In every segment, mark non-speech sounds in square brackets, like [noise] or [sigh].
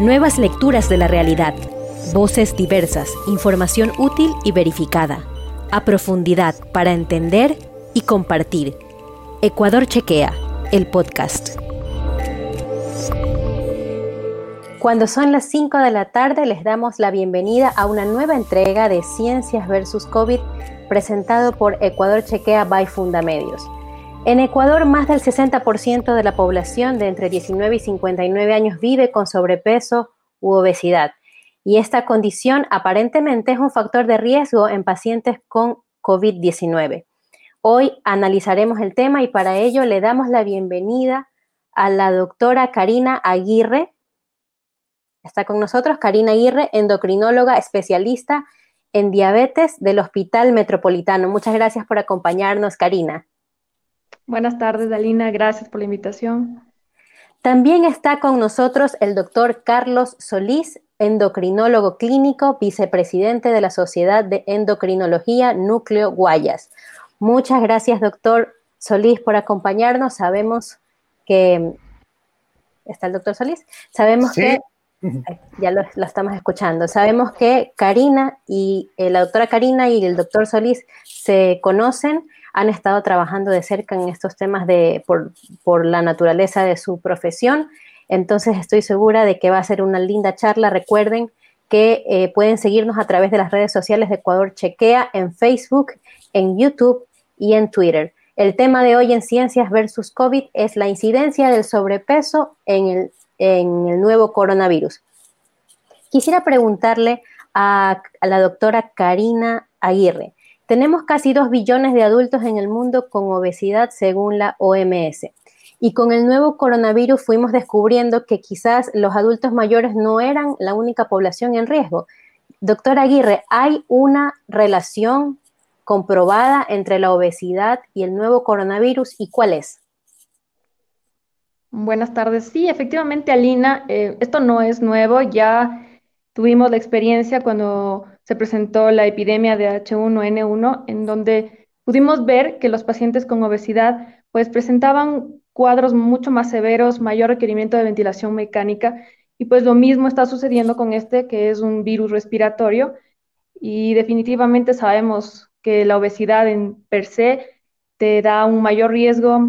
Nuevas lecturas de la realidad. Voces diversas, información útil y verificada. A profundidad para entender y compartir. Ecuador Chequea, el podcast. Cuando son las 5 de la tarde les damos la bienvenida a una nueva entrega de Ciencias versus COVID presentado por Ecuador Chequea by Fundamedios. En Ecuador, más del 60% de la población de entre 19 y 59 años vive con sobrepeso u obesidad. Y esta condición aparentemente es un factor de riesgo en pacientes con COVID-19. Hoy analizaremos el tema y para ello le damos la bienvenida a la doctora Karina Aguirre. Está con nosotros Karina Aguirre, endocrinóloga especialista en diabetes del Hospital Metropolitano. Muchas gracias por acompañarnos, Karina. Buenas tardes, Dalina. Gracias por la invitación. También está con nosotros el doctor Carlos Solís, endocrinólogo clínico, vicepresidente de la Sociedad de Endocrinología Núcleo Guayas. Muchas gracias, doctor Solís, por acompañarnos. Sabemos que... ¿Está el doctor Solís? Sabemos que... Ya lo, lo, estamos escuchando. Sabemos que Karina y eh, la doctora Karina y el doctor Solís se conocen han estado trabajando de cerca en estos temas de, por, la naturaleza de su profesión. Entonces estoy segura de que va a ser una linda charla. Recuerden que eh, pueden seguirnos a través de las redes sociales de Ecuador Chequea en Facebook, en YouTube y en Twitter. El tema de hoy en Ciencias versus COVID es la incidencia del sobrepeso en el, nuevo coronavirus. Quisiera preguntarle a, a la doctora Karina Aguirre. Tenemos casi 2 billones de adultos en el mundo con obesidad según la OMS. Y con el nuevo coronavirus fuimos descubriendo que quizás los adultos mayores no eran la única población en riesgo. Doctora Aguirre, ¿hay una relación comprobada entre la obesidad y el nuevo coronavirus y cuál es? Buenas tardes. Sí, efectivamente, Alina, eh, esto no es nuevo. Ya tuvimos la experiencia cuando se presentó la epidemia de H1N1, en donde pudimos ver que los pacientes con obesidad pues presentaban cuadros mucho más severos, mayor requerimiento de ventilación mecánica, y pues lo mismo está sucediendo con este, que es un virus respiratorio, y definitivamente sabemos que la obesidad en per se te da un mayor riesgo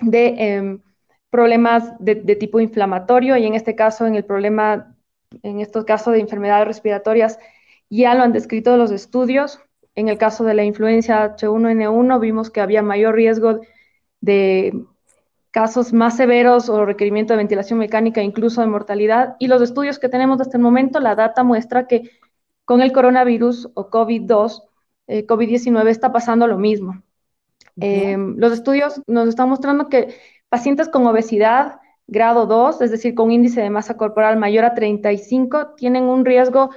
de em, problemas de, de, tipo inflamatorio, y en este caso, en el problema, en estos casos de enfermedades respiratorias, ya lo han descrito los estudios. En el caso de la influencia H1N1 vimos que había mayor riesgo de casos más severos o requerimiento de ventilación mecánica, incluso de mortalidad. Y los estudios que tenemos hasta el momento, la data muestra que con el coronavirus o COVID-2, eh, COVID-19 está pasando lo mismo. Em, los estudios nos están mostrando que pacientes con obesidad grado 2, es decir, con índice de masa corporal mayor a 35, tienen un riesgo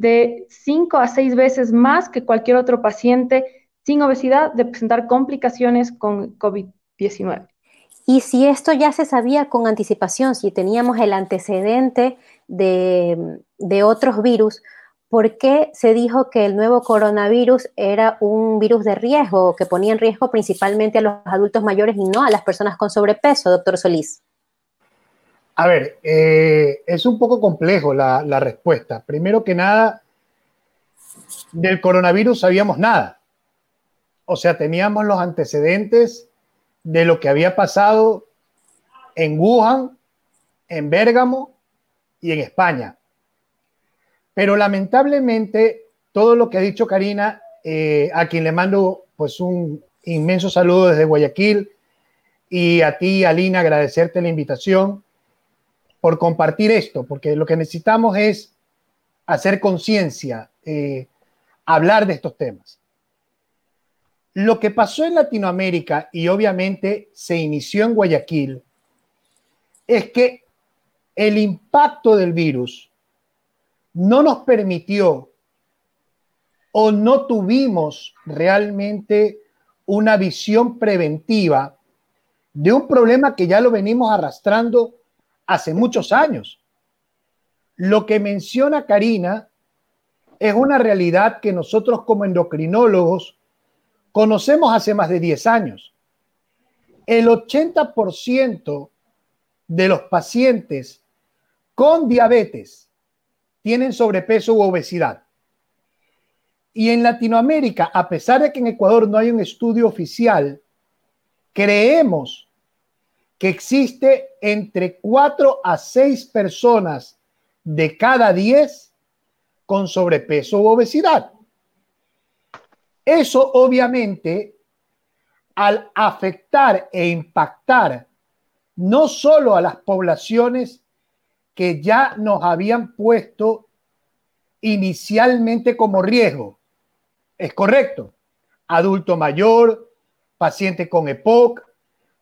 de 5 a 6 veces más que cualquier otro paciente sin obesidad de presentar complicaciones con COVID-19. Y si esto ya se sabía con anticipación, si teníamos el antecedente de, de otros virus, ¿por qué se dijo que el nuevo coronavirus era un virus de riesgo, que ponía en riesgo principalmente a los adultos mayores y no a las personas con sobrepeso, doctor Solís? A ver, eh, es un poco complejo la, respuesta. Primero que nada, del coronavirus sabíamos nada. O sea, teníamos los antecedentes de lo que había pasado en Wuhan, en Bérgamo y en España. Pero lamentablemente, todo lo que ha dicho Karina, eh, a quien le mando pues un inmenso saludo desde Guayaquil, y a ti, Alina, agradecerte la invitación por compartir esto, porque lo que necesitamos es hacer conciencia, eh, hablar de estos temas. Lo que pasó en Latinoamérica y obviamente se inició en Guayaquil es que el impacto del virus no nos permitió o no tuvimos realmente una visión preventiva de un problema que ya lo venimos arrastrando hace muchos años. Lo que menciona Karina es una realidad que nosotros como endocrinólogos conocemos hace más de 10 años. El 80% de los pacientes con diabetes tienen sobrepeso u obesidad. Y en Latinoamérica, a pesar de que en Ecuador no hay un estudio oficial, creemos que existe entre 4 a 6 personas de cada 10 con sobrepeso u obesidad. Eso obviamente, al afectar e impactar no solo a las poblaciones que ya nos habían puesto inicialmente como riesgo, es correcto, adulto mayor, paciente con EPOC,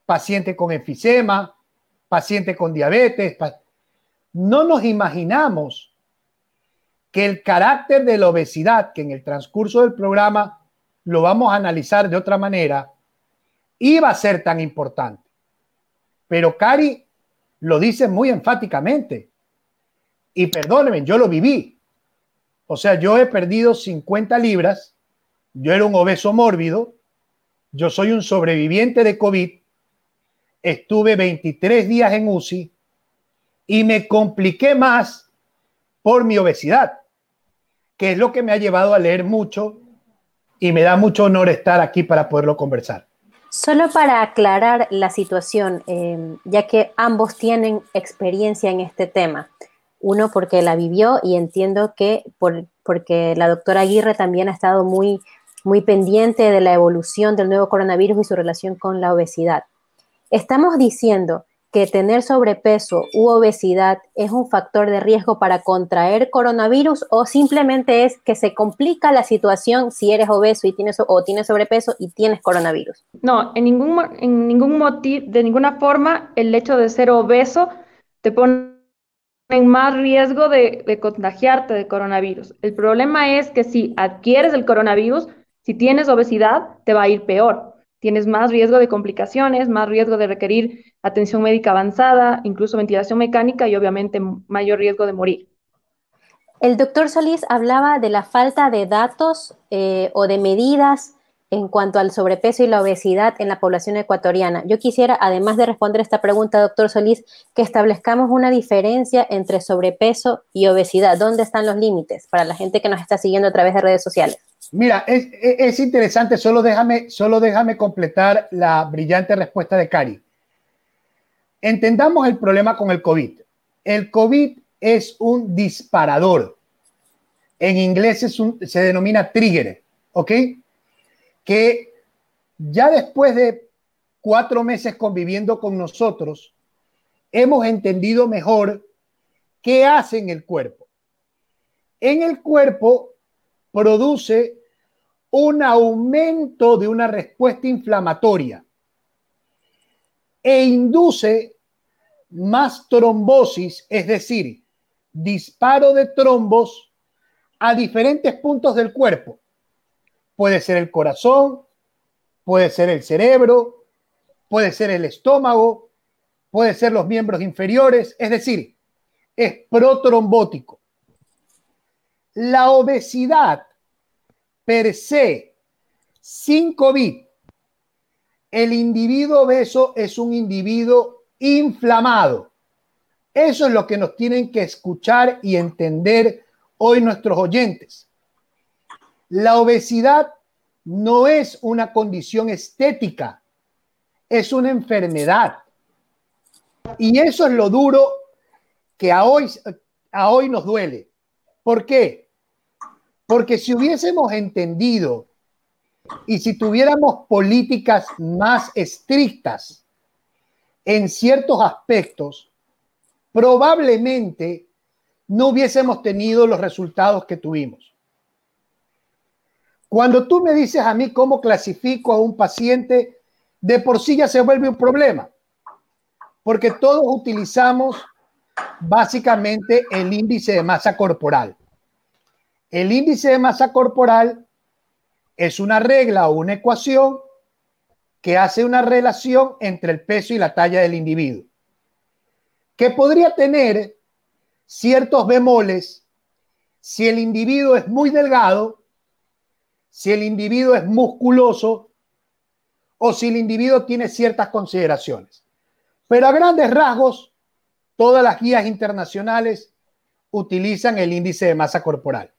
paciente con enfisema, paciente con diabetes. No nos imaginamos que el carácter de la obesidad, que en el transcurso del programa lo vamos a analizar de otra manera, iba a ser tan importante. Pero Cari lo dice muy enfáticamente. Y perdónenme, yo lo viví. O sea, yo he perdido 50 libras, yo era un obeso mórbido, yo soy un sobreviviente de COVID, estuve 23 días en UCI y me compliqué más por mi obesidad, que es lo que me ha llevado a leer mucho y me da mucho honor estar aquí para poderlo conversar. Solo para aclarar la situación, em, ya que ambos tienen experiencia en este tema. Uno porque la vivió y entiendo que por, porque la doctora Aguirre también ha estado muy, muy pendiente de la evolución del nuevo coronavirus y su relación con la obesidad. Estamos diciendo que tener sobrepeso u obesidad es un factor de riesgo para contraer coronavirus o simplemente es que se complica la situación si eres obeso y tienes o tienes sobrepeso y tienes coronavirus. No, en ningún en ningún motivo, de ninguna forma el hecho de ser obeso te pone en más riesgo de, de contagiarte de coronavirus. El problema es que si adquieres el coronavirus, si tienes obesidad, te va a ir peor tienes más riesgo de complicaciones, más riesgo de requerir atención médica avanzada, incluso ventilación mecánica y obviamente mayor riesgo de morir. El doctor Solís hablaba de la falta de datos eh, o de medidas en cuanto al sobrepeso y la obesidad en la población ecuatoriana. Yo quisiera, además de responder esta pregunta, doctor Solís, que establezcamos una diferencia entre sobrepeso y obesidad. ¿Dónde están los límites para la gente que nos está siguiendo a través de redes sociales? Mira, es, interesante, solo déjame, solo déjame completar la brillante respuesta de Cari. Entendamos el problema con el COVID. El COVID es un disparador. En inglés es un, se denomina trigger, ¿ok? Que ya después de cuatro meses conviviendo con nosotros, hemos entendido mejor qué hace en el cuerpo. En el cuerpo produce un aumento de una respuesta inflamatoria e induce más trombosis, es decir, disparo de trombos a diferentes puntos del cuerpo. Puede ser el corazón, puede ser el cerebro, puede ser el estómago, puede ser los miembros inferiores, es decir, es protrombótico. La obesidad per se, sin COVID, el individuo obeso es un individuo inflamado. Eso es lo que nos tienen que escuchar y entender hoy nuestros oyentes. La obesidad no es una condición estética, es una enfermedad. Y eso es lo duro que a hoy, a hoy nos duele. ¿Por qué? Porque si hubiésemos entendido y si tuviéramos políticas más estrictas en ciertos aspectos, probablemente no hubiésemos tenido los resultados que tuvimos. Cuando tú me dices a mí cómo clasifico a un paciente, de por sí ya se vuelve un problema, porque todos utilizamos básicamente el índice de masa corporal. El índice de masa corporal es una regla o una ecuación que hace una relación entre el peso y la talla del individuo, que podría tener ciertos bemoles si el individuo es muy delgado, si el individuo es musculoso o si el individuo tiene ciertas consideraciones. Pero a grandes rasgos todas las guías internacionales utilizan el índice de masa corporal.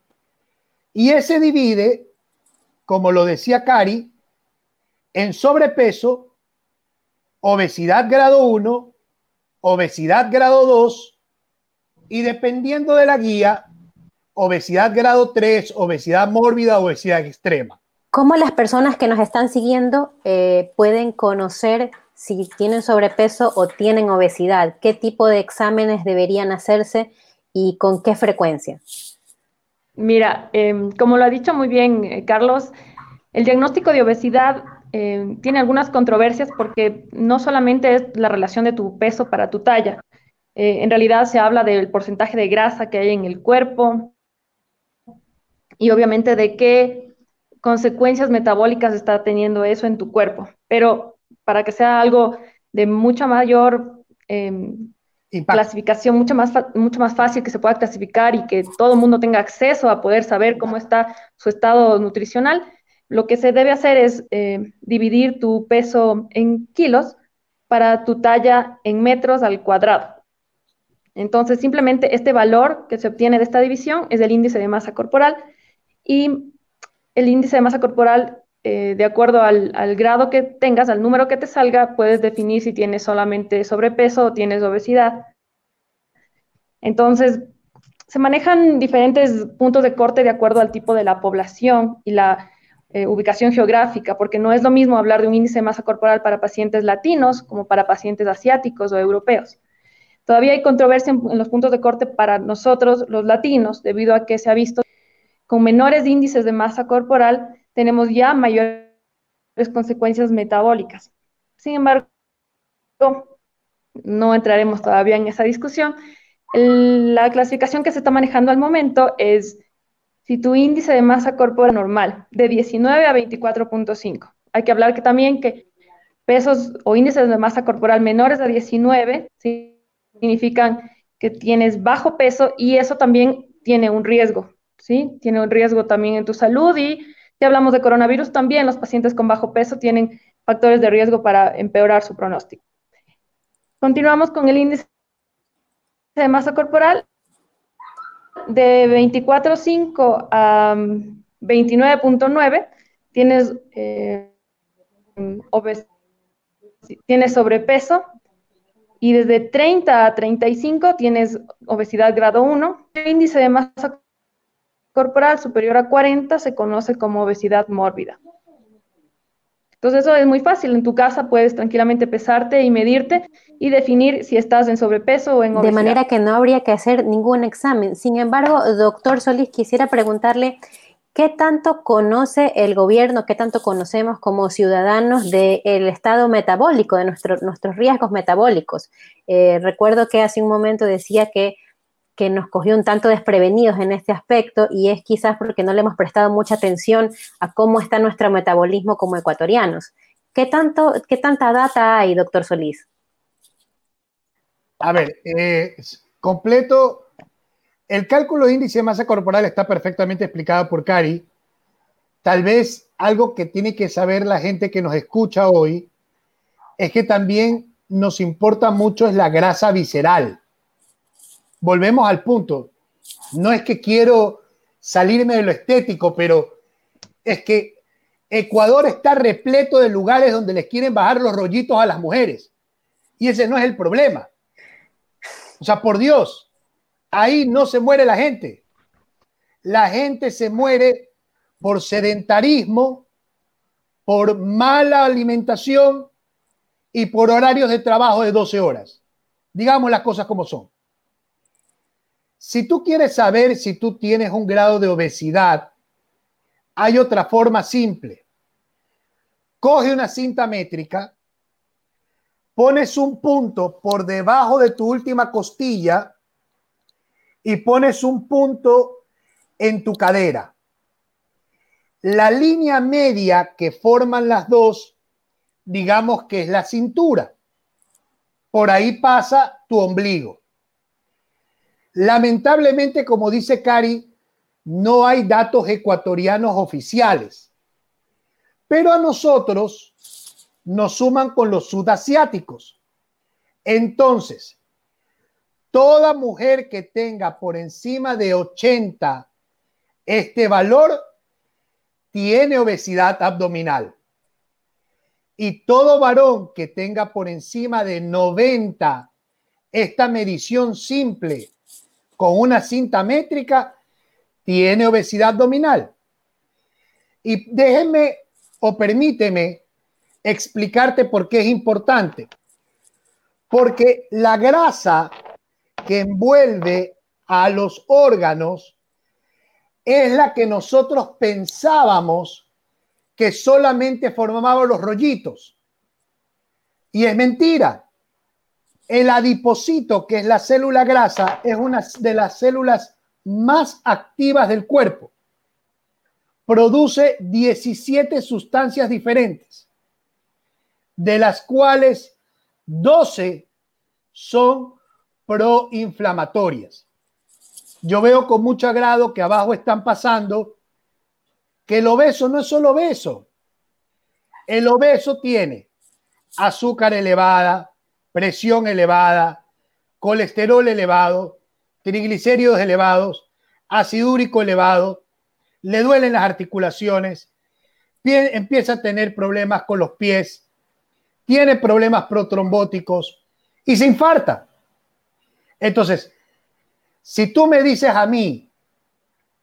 Y ese divide, como lo decía Cari, en sobrepeso, obesidad grado 1, obesidad grado 2 y dependiendo de la guía, obesidad grado 3, obesidad mórbida, obesidad extrema. ¿Cómo las personas que nos están siguiendo eh, pueden conocer si tienen sobrepeso o tienen obesidad? ¿Qué tipo de exámenes deberían hacerse y con qué frecuencia? Mira, em, como lo ha dicho muy bien eh, Carlos, el diagnóstico de obesidad em, tiene algunas controversias porque no solamente es la relación de tu peso para tu talla, eh, en realidad se habla del porcentaje de grasa que hay en el cuerpo, y obviamente de qué consecuencias metabólicas está teniendo eso en tu cuerpo. Pero para que sea algo de mucha mayor clasificación, mucho más, mucho más fácil que se pueda clasificar y que todo el mundo tenga acceso a poder saber cómo está su estado nutricional, lo que se debe hacer es em, dividir tu peso en kilos para tu talla en metros al cuadrado. Entonces, simplemente este valor que se obtiene de esta división es el índice de masa corporal y el índice de masa corporal, eh, de acuerdo al, grado que tengas, al número que te salga, puedes definir si tienes solamente sobrepeso o tienes obesidad. Entonces, se manejan diferentes puntos de corte de acuerdo al tipo de la población y la eh, ubicación geográfica, porque no es lo mismo hablar de un índice de masa corporal para pacientes latinos como para pacientes asiáticos o europeos. Todavía hay controversia en los puntos de corte para nosotros, los latinos, debido a que se ha visto con menores índices de masa corporal tenemos ya mayores consecuencias metabólicas. Sin embargo, no entraremos todavía en esa discusión. la clasificación que se está manejando al momento es si tu índice de masa corporal normal, de 19 a 24.5. Hay que hablar que también que pesos o índices de masa corporal menores a 19 significan que tienes bajo peso y eso también tiene un riesgo ¿sí? Tiene un riesgo también en tu salud y si hablamos de coronavirus, también los pacientes con bajo peso tienen factores de riesgo para empeorar su pronóstico. Continuamos con el índice de masa corporal. De 24.5 a 29.9 tienes, eh, tienes sobrepeso y desde 30 a 35 tienes obesidad grado 1. El índice de masa corporal superior a 40 se conoce como obesidad mórbida. Entonces eso es muy fácil. En tu casa puedes tranquilamente pesarte y medirte y definir si estás en sobrepeso o en obesidad. De manera que no habría que hacer ningún examen. Sin embargo, doctor Solís, quisiera preguntarle qué tanto conoce el gobierno, qué tanto conocemos como ciudadanos del estado metabólico, de nuestros riesgos metabólicos. Eh, recuerdo que hace un momento decía que que nos cogió un tanto desprevenidos en este aspecto y es quizás porque no le hemos prestado mucha atención a cómo está nuestro metabolismo como ecuatorianos. ¿Qué, tanto, qué tanta data hay, doctor Solís? A ver, eh, completo, el cálculo de índice de masa corporal está perfectamente explicado por Cari. Tal vez algo que tiene que saber la gente que nos escucha hoy es que también nos importa mucho es la grasa visceral volvemos al punto. No es que quiero salirme de lo estético, pero es que Ecuador está repleto de lugares donde les quieren bajar los rollitos a las mujeres. Y ese no es el problema. O sea, por Dios, ahí no se muere la gente. La gente se muere por sedentarismo, por mala alimentación y por horarios de trabajo de 12 horas. Digamos las cosas como son. Si tú quieres saber si tú tienes un grado de obesidad, hay otra forma simple. Coge una cinta métrica, pones un punto por debajo de tu última costilla y pones un punto en tu cadera. La línea media que forman las dos, digamos que es la cintura. Por ahí pasa tu ombligo. Lamentablemente, como dice Cari, no hay datos ecuatorianos oficiales. Pero a nosotros nos suman con los sudasiáticos. Entonces, toda mujer que tenga por encima de 80 este valor tiene obesidad abdominal. Y todo varón que tenga por encima de 90 esta medición simple con una cinta métrica tiene obesidad abdominal. Y déjeme o permíteme explicarte por qué es importante. Porque la grasa que envuelve a los órganos es la que nosotros pensábamos que solamente formaban los rollitos. Y es mentira. El adipocito, que es la célula grasa, es una de las células más activas del cuerpo. Produce 17 sustancias diferentes, de las cuales 12 son proinflamatorias. Yo veo con mucho agrado que abajo están pasando que el obeso no es solo obeso. El obeso tiene azúcar elevada, presión elevada, colesterol elevado, triglicéridos elevados, ácido úrico elevado, le duelen las articulaciones, empieza a tener problemas con los pies, tiene problemas protrombóticos y se infarta. Entonces, si tú me dices a mí,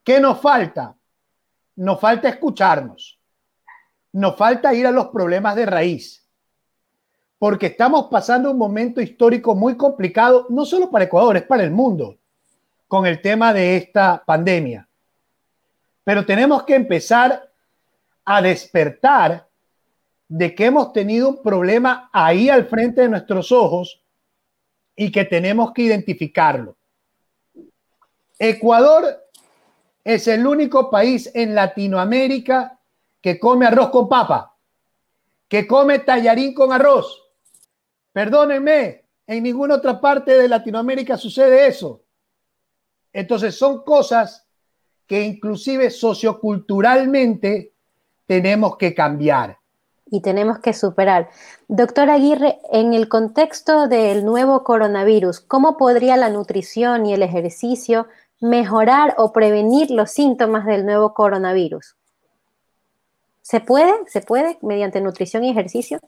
¿qué nos falta? Nos falta escucharnos. Nos falta ir a los problemas de raíz. Porque estamos pasando un momento histórico muy complicado, no solo para Ecuador, es para el mundo, con el tema de esta pandemia. Pero tenemos que empezar a despertar de que hemos tenido un problema ahí al frente de nuestros ojos y que tenemos que identificarlo. Ecuador es el único país en Latinoamérica que come arroz con papa, que come tallarín con arroz. Perdónenme, en ninguna otra parte de Latinoamérica sucede eso. Entonces son cosas que inclusive socioculturalmente tenemos que cambiar y tenemos que superar. Doctor Aguirre, en el contexto del nuevo coronavirus, ¿cómo podría la nutrición y el ejercicio mejorar o prevenir los síntomas del nuevo coronavirus? ¿Se puede? ¿Se puede mediante nutrición y ejercicio?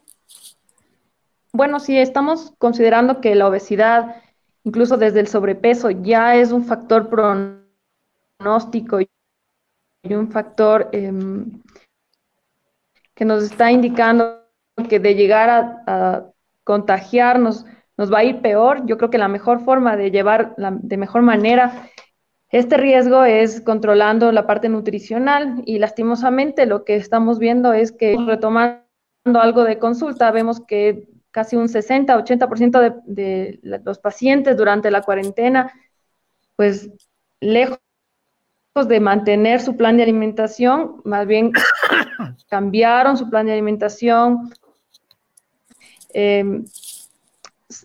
Bueno, si estamos considerando que la obesidad, incluso desde el sobrepeso, ya es un factor pronóstico y un factor em, que nos está indicando que de llegar a, contagiarnos nos va a ir peor, yo creo que la mejor forma de llevar de mejor manera este riesgo es controlando la parte nutricional y lastimosamente lo que estamos viendo es que retomando algo de consulta, vemos que casi un 60-80% de, de los pacientes durante la cuarentena, pues lejos de mantener su plan de alimentación, más bien [coughs] cambiaron su plan de alimentación, eh,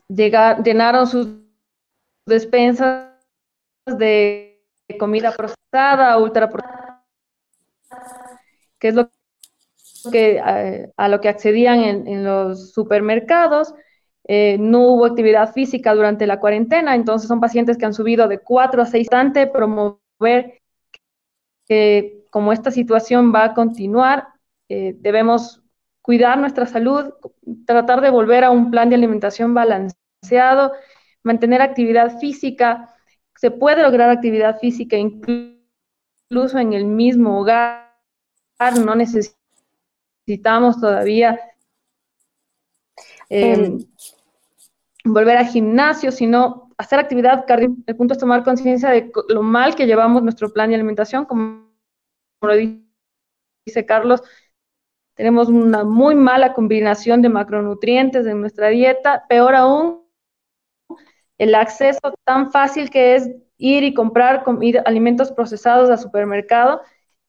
llenaron sus despensas de comida procesada, ultra procesada, que es lo que eh, a, lo que accedían en, los supermercados. Eh, no hubo actividad física durante la cuarentena, entonces son pacientes que han subido de 4 a 6 antes promover que como esta situación va a continuar, eh, debemos cuidar nuestra salud, tratar de volver a un plan de alimentación balanceado, mantener actividad física. Se puede lograr actividad física incluso en el mismo hogar, no necesitamos todavía em, volver al gimnasio, sino hacer actividad El punto es tomar conciencia de lo mal que llevamos nuestro plan de alimentación, como, lo dice Carlos, tenemos una muy mala combinación de macronutrientes en nuestra dieta, peor aún, el acceso tan fácil que es ir y comprar alimentos procesados al supermercado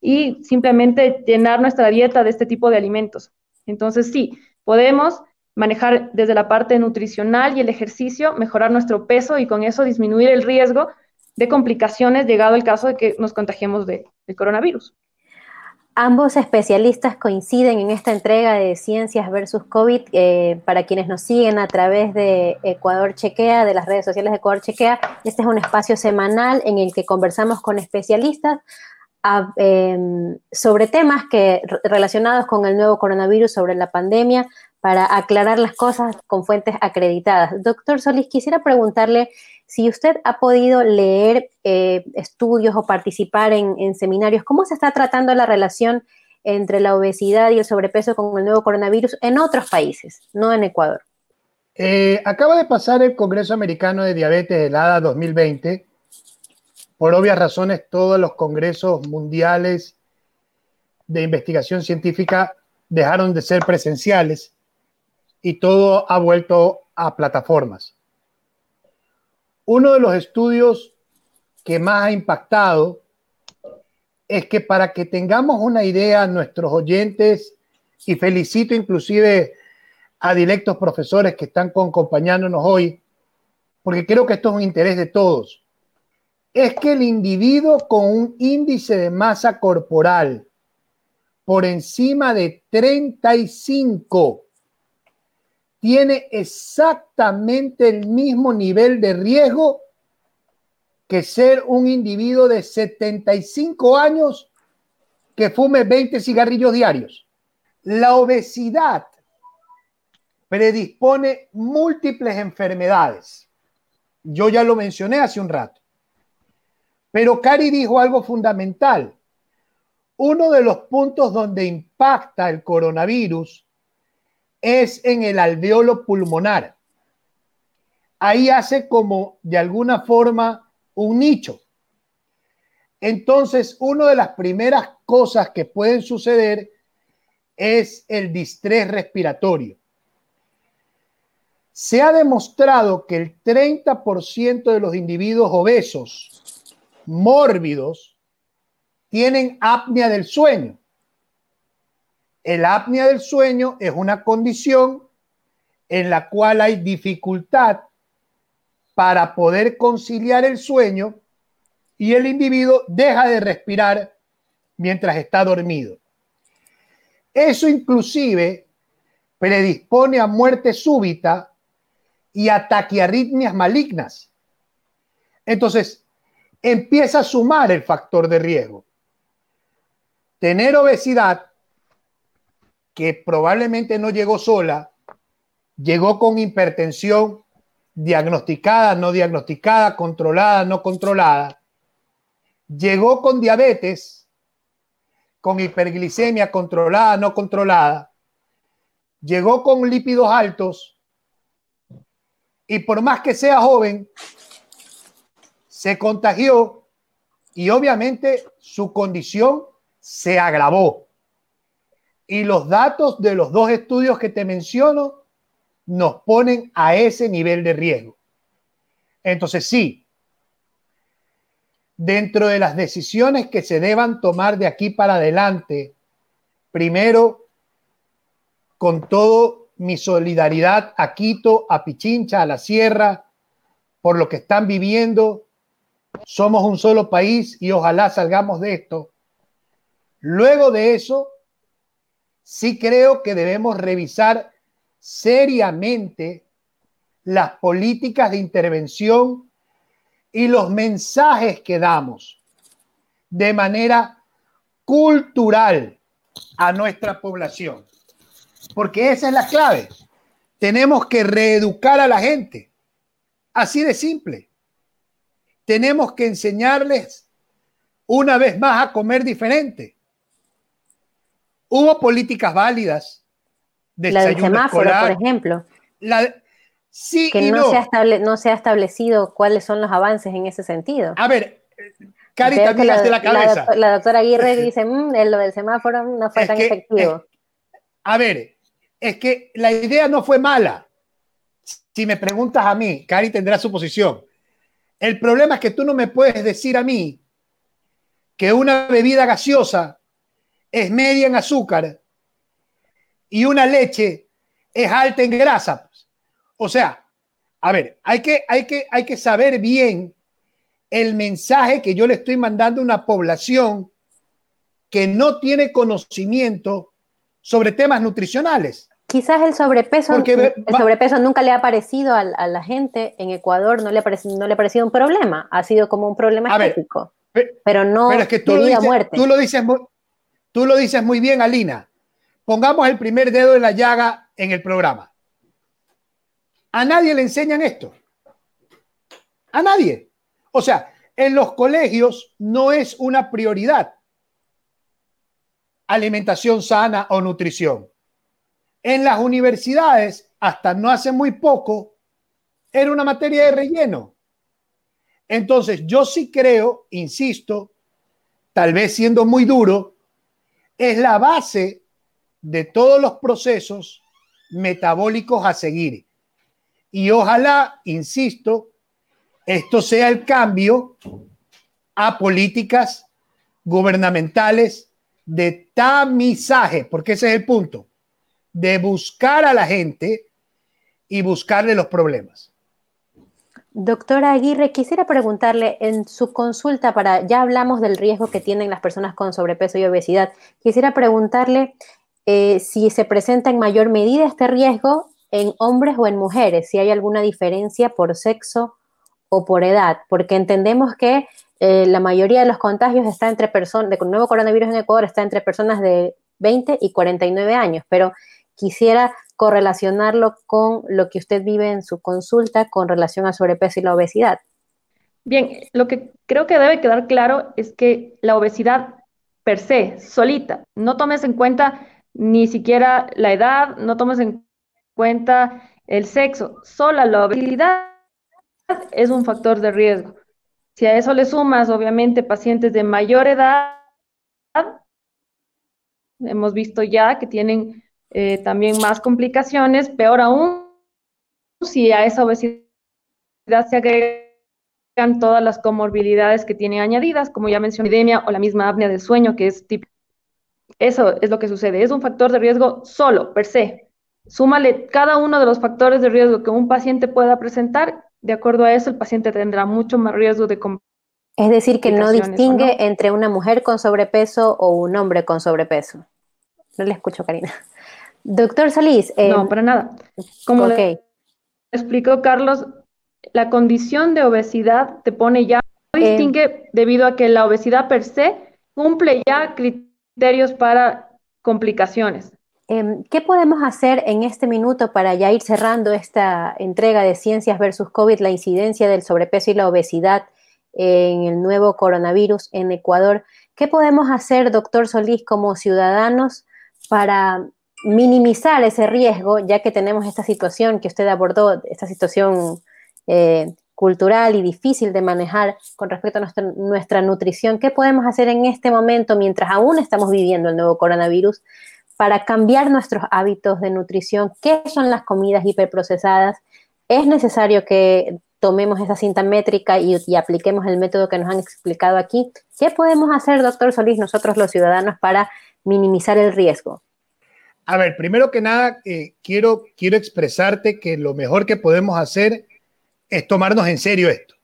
y simplemente llenar nuestra dieta de este tipo de alimentos. Entonces, sí, podemos manejar desde la parte nutricional y el ejercicio, mejorar nuestro peso y con eso disminuir el riesgo de complicaciones llegado el caso de que nos contagiemos de, del coronavirus. Ambos especialistas coinciden en esta entrega de Ciencias versus COVID. Eh, para quienes nos siguen a través de Ecuador Chequea, de las redes sociales de Ecuador Chequea, este es un espacio semanal en el que conversamos con especialistas em, sobre temas que, relacionados con el nuevo coronavirus, sobre la pandemia, para aclarar las cosas con fuentes acreditadas. Doctor Solís, quisiera preguntarle si usted ha podido leer eh, estudios o participar en, seminarios, ¿cómo se está tratando la relación entre la obesidad y el sobrepeso con el nuevo coronavirus en otros países, no en Ecuador? Eh, acaba de pasar el Congreso Americano de Diabetes del ADA 2020. Por obvias razones, todos los congresos mundiales de investigación científica dejaron de ser presenciales y todo ha vuelto a plataformas. Uno de los estudios que más ha impactado es que para que tengamos una idea, nuestros oyentes, y felicito inclusive a directos profesores que están acompañándonos hoy, porque creo que esto es un interés de todos, es que el individuo con un índice de masa corporal por encima de 35 tiene exactamente el mismo nivel de riesgo que ser un individuo de 75 años que fume 20 cigarrillos diarios. La obesidad predispone múltiples enfermedades. Yo ya lo mencioné hace un rato. Pero Cari dijo algo fundamental. Uno de los puntos donde impacta el coronavirus es en el alveolo pulmonar. Ahí hace como de alguna forma un nicho. Entonces, una de las primeras cosas que pueden suceder es el distrés respiratorio. Se ha demostrado que el 30% de los individuos obesos, mórbidos, tienen apnea del sueño. El apnea del sueño es una condición en la cual hay dificultad para poder conciliar el sueño y el individuo deja de respirar mientras está dormido. Eso inclusive predispone a muerte súbita y a taquiarritmias malignas. Entonces, empieza a sumar el factor de riesgo. Tener obesidad que probablemente no llegó sola, llegó con hipertensión diagnosticada, no diagnosticada, controlada, no controlada, llegó con diabetes, con hiperglicemia controlada, no controlada, llegó con lípidos altos. Y por más que sea joven, se contagió y obviamente su condición se agravó. Y los datos de los dos estudios que te menciono nos ponen a ese nivel de riesgo. Entonces, sí, dentro de las decisiones que se deban tomar de aquí para adelante, primero, con todo mi solidaridad a Quito, a Pichincha, a la Sierra, por lo que están viviendo. Somos un solo país y ojalá salgamos de esto. Luego de eso, sí creo que debemos revisar seriamente las políticas de intervención y los mensajes que damos de manera cultural a nuestra población. Porque esa es la clave. Tenemos que reeducar a la gente. Así de simple. Tenemos que enseñarles una vez más a comer diferente. Hubo políticas válidas. De la del semáforo, por ejemplo. La, sí que no, Se ha no se ha establecido cuáles son los avances en ese sentido. A ver, Cari también la, la cabeza. La, doctora Aguirre dice, mm, lo del semáforo no fue tan efectivo. a ver, es que la idea no fue mala. Si me preguntas a mí, Cari tendrá su posición. El problema es que tú no me puedes decir a mí que una bebida gaseosa es media en azúcar y una leche es alta en grasa. Pues. O sea, a ver, hay que, hay, que, hay que saber bien el mensaje que yo le estoy mandando a una población que no tiene conocimiento sobre temas nutricionales. Quizás el sobrepeso, el sobrepeso nunca le ha parecido a, la gente en Ecuador, no le, ha parecido, no le ha parecido un problema, ha sido como un problema estético, pero no pero es que tú de muerte. Tú lo, dices muy, tú lo dices muy bien, Alina. Pongamos el primer dedo en la llaga en el programa. A nadie le enseñan esto. A nadie. O sea, en los colegios no es una prioridad alimentación sana o nutrición. En las universidades, hasta no hace muy poco, era una materia de relleno. Entonces, yo sí creo, insisto, tal vez siendo muy duro, es la base de todos los procesos metabólicos a seguir. Y ojalá, insisto, esto sea el cambio a políticas gubernamentales de tamizaje, porque ese es el punto, de buscar a la gente y buscarle los problemas. Doctora Aguirre, quisiera preguntarle en su consulta para, ya hablamos del riesgo que tienen las personas con sobrepeso y obesidad, quisiera preguntarle eh, si se presenta en mayor medida este riesgo en hombres o en mujeres, si hay alguna diferencia por sexo o por edad, porque entendemos que eh, la mayoría de los contagios está entre personas, de nuevo coronavirus en Ecuador está entre personas de 20 y 49 años, pero quisiera correlacionarlo con lo que usted vive en su consulta con relación al sobrepeso y la obesidad. Bien, lo que creo que debe quedar claro es que la obesidad per se, solita, no tomes en cuenta ni siquiera la edad, no tomes en cuenta el sexo, sola la obesidad es un factor de riesgo. Si a eso le sumas, obviamente, pacientes de mayor edad, hemos visto ya que tienen eh, también más complicaciones, peor aún si a esa obesidad se agregan todas las comorbilidades que tiene añadidas, como ya mencioné, epidemia o la misma apnea del sueño, que es típico. Eso es lo que sucede, es un factor de riesgo solo, per se. Súmale cada uno de los factores de riesgo que un paciente pueda presentar de acuerdo a eso, el paciente tendrá mucho más riesgo de Es decir, que no distingue entre una mujer con sobrepeso o un hombre con sobrepeso. No le escucho, Karina. Doctor Solís. no, em, para nada. Como explicó Carlos, la condición de obesidad te pone ya, no em, distingue debido a que la obesidad per se cumple ya criterios para complicaciones. Em, ¿Qué podemos hacer en este minuto para ya ir cerrando esta entrega de Ciencias versus COVID, la incidencia del sobrepeso y la obesidad en el nuevo coronavirus en Ecuador? ¿Qué podemos hacer, doctor Solís, como ciudadanos para minimizar ese riesgo, ya que tenemos esta situación que usted abordó, esta situación eh, cultural y difícil de manejar con respecto a nuestra, nuestra nutrición? ¿Qué podemos hacer en este momento mientras aún estamos viviendo el nuevo coronavirus? para cambiar nuestros hábitos de nutrición, qué son las comidas hiperprocesadas. Es necesario que tomemos esa cinta métrica y, apliquemos el método que nos han explicado aquí. ¿Qué podemos hacer, doctor Solís, nosotros los ciudadanos para minimizar el riesgo? A ver, primero que nada, eh, quiero, quiero expresarte que lo mejor que podemos hacer es tomarnos en serio esto.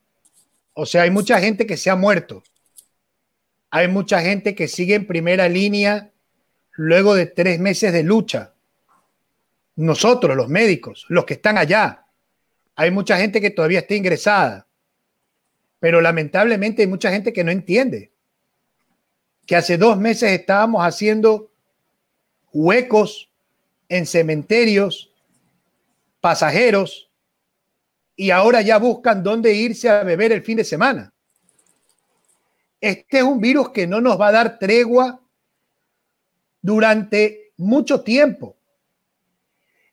O sea, hay mucha gente que se ha muerto. Hay mucha gente que sigue en primera línea luego de tres meses de lucha. Nosotros, los médicos, los que están allá, hay mucha gente que todavía está ingresada, pero lamentablemente hay mucha gente que no entiende que hace dos meses estábamos haciendo huecos en cementerios, pasajeros, y ahora ya buscan dónde irse a beber el fin de semana. Este es un virus que no nos va a dar tregua durante mucho tiempo.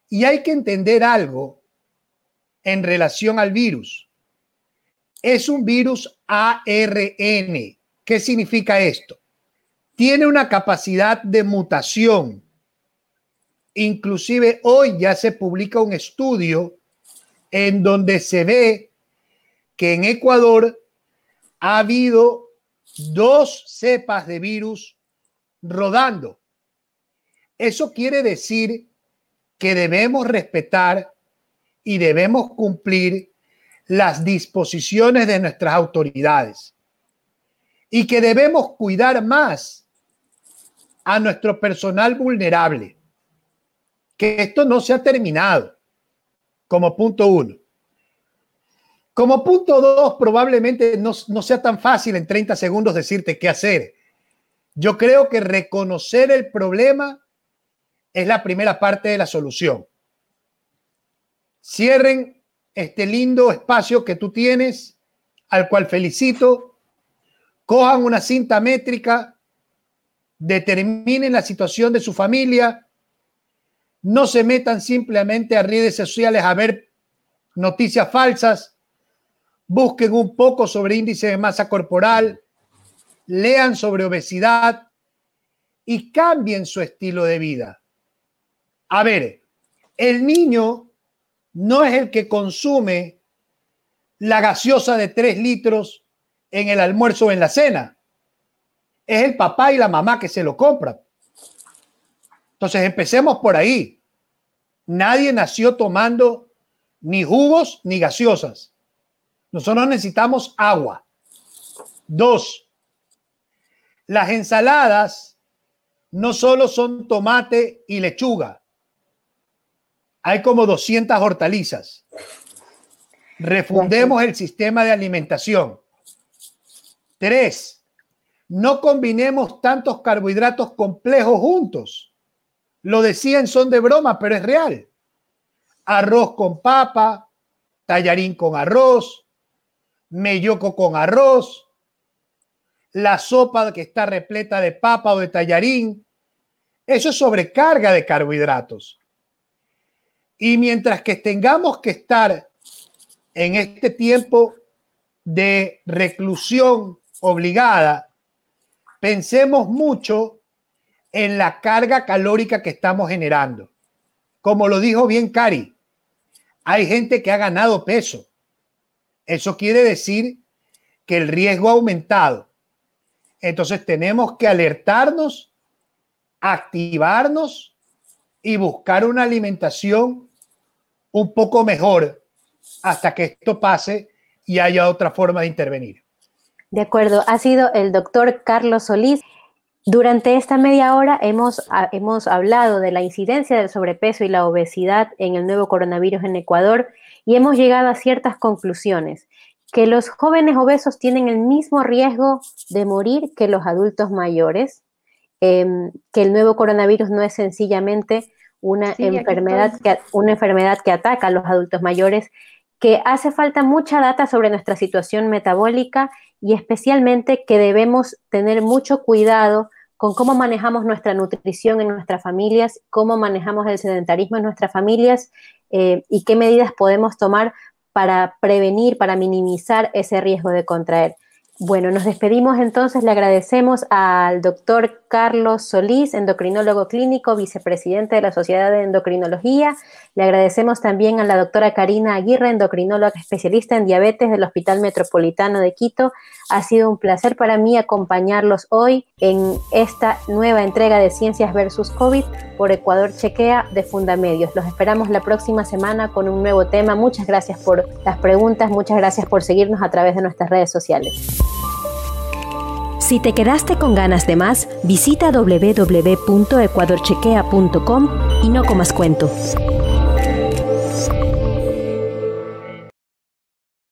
Y hay que entender algo en relación al virus. Es un virus ARN. ¿Qué significa esto? Tiene una capacidad de mutación. Inclusive hoy ya se publica un estudio en donde se ve que en Ecuador ha habido dos cepas de virus rodando. Eso quiere decir que debemos respetar y debemos cumplir las disposiciones de nuestras autoridades y que debemos cuidar más a nuestro personal vulnerable. Que esto no se ha terminado, como punto uno. Como punto dos, probablemente no, no sea tan fácil en 30 segundos decirte qué hacer. Yo creo que reconocer el problema es la primera parte de la solución. Cierren este lindo espacio que tú tienes, al cual felicito. Cojan una cinta métrica, determinen la situación de su familia, no se metan simplemente a redes sociales a ver noticias falsas, busquen un poco sobre índice de masa corporal, lean sobre obesidad y cambien su estilo de vida. A ver, el niño no es el que consume la gaseosa de tres litros en el almuerzo o en la cena. Es el papá y la mamá que se lo compran. Entonces empecemos por ahí. Nadie nació tomando ni jugos ni gaseosas. Nosotros necesitamos agua. Dos, las ensaladas no solo son tomate y lechuga. Hay como 200 hortalizas. Refundemos el sistema de alimentación. Tres, no combinemos tantos carbohidratos complejos juntos. Lo decían son de broma, pero es real. Arroz con papa, tallarín con arroz, melloco con arroz, la sopa que está repleta de papa o de tallarín. Eso es sobrecarga de carbohidratos. Y mientras que tengamos que estar en este tiempo de reclusión obligada, pensemos mucho en la carga calórica que estamos generando. Como lo dijo bien Cari, hay gente que ha ganado peso. Eso quiere decir que el riesgo ha aumentado. Entonces tenemos que alertarnos, activarnos y buscar una alimentación un poco mejor hasta que esto pase y haya otra forma de intervenir. De acuerdo, ha sido el doctor Carlos Solís. Durante esta media hora hemos, hemos hablado de la incidencia del sobrepeso y la obesidad en el nuevo coronavirus en Ecuador y hemos llegado a ciertas conclusiones. Que los jóvenes obesos tienen el mismo riesgo de morir que los adultos mayores, em, que el nuevo coronavirus no es sencillamente una, enfermedad que, una enfermedad que ataca a los adultos mayores, que hace falta mucha data sobre nuestra situación metabólica y especialmente que debemos tener mucho cuidado con cómo manejamos nuestra nutrición en nuestras familias, cómo manejamos el sedentarismo en nuestras familias eh, y qué medidas podemos tomar para prevenir, para minimizar ese riesgo de contraer. Bueno, nos despedimos entonces, le agradecemos al doctor Carlos Solís, endocrinólogo clínico, vicepresidente de la Sociedad de Endocrinología. Le agradecemos también a la doctora Karina Aguirre, endocrinóloga especialista en diabetes del Hospital Metropolitano de Quito. Ha sido un placer para mí acompañarlos hoy en esta nueva entrega de Ciencias versus COVID por Ecuador Chequea de Fundamedios. Los esperamos la próxima semana con un nuevo tema. Muchas gracias por las preguntas, muchas gracias por seguirnos a través de nuestras redes sociales. Si te quedaste con ganas de más, visita www.ecuadorchequea.com y no comas cuento.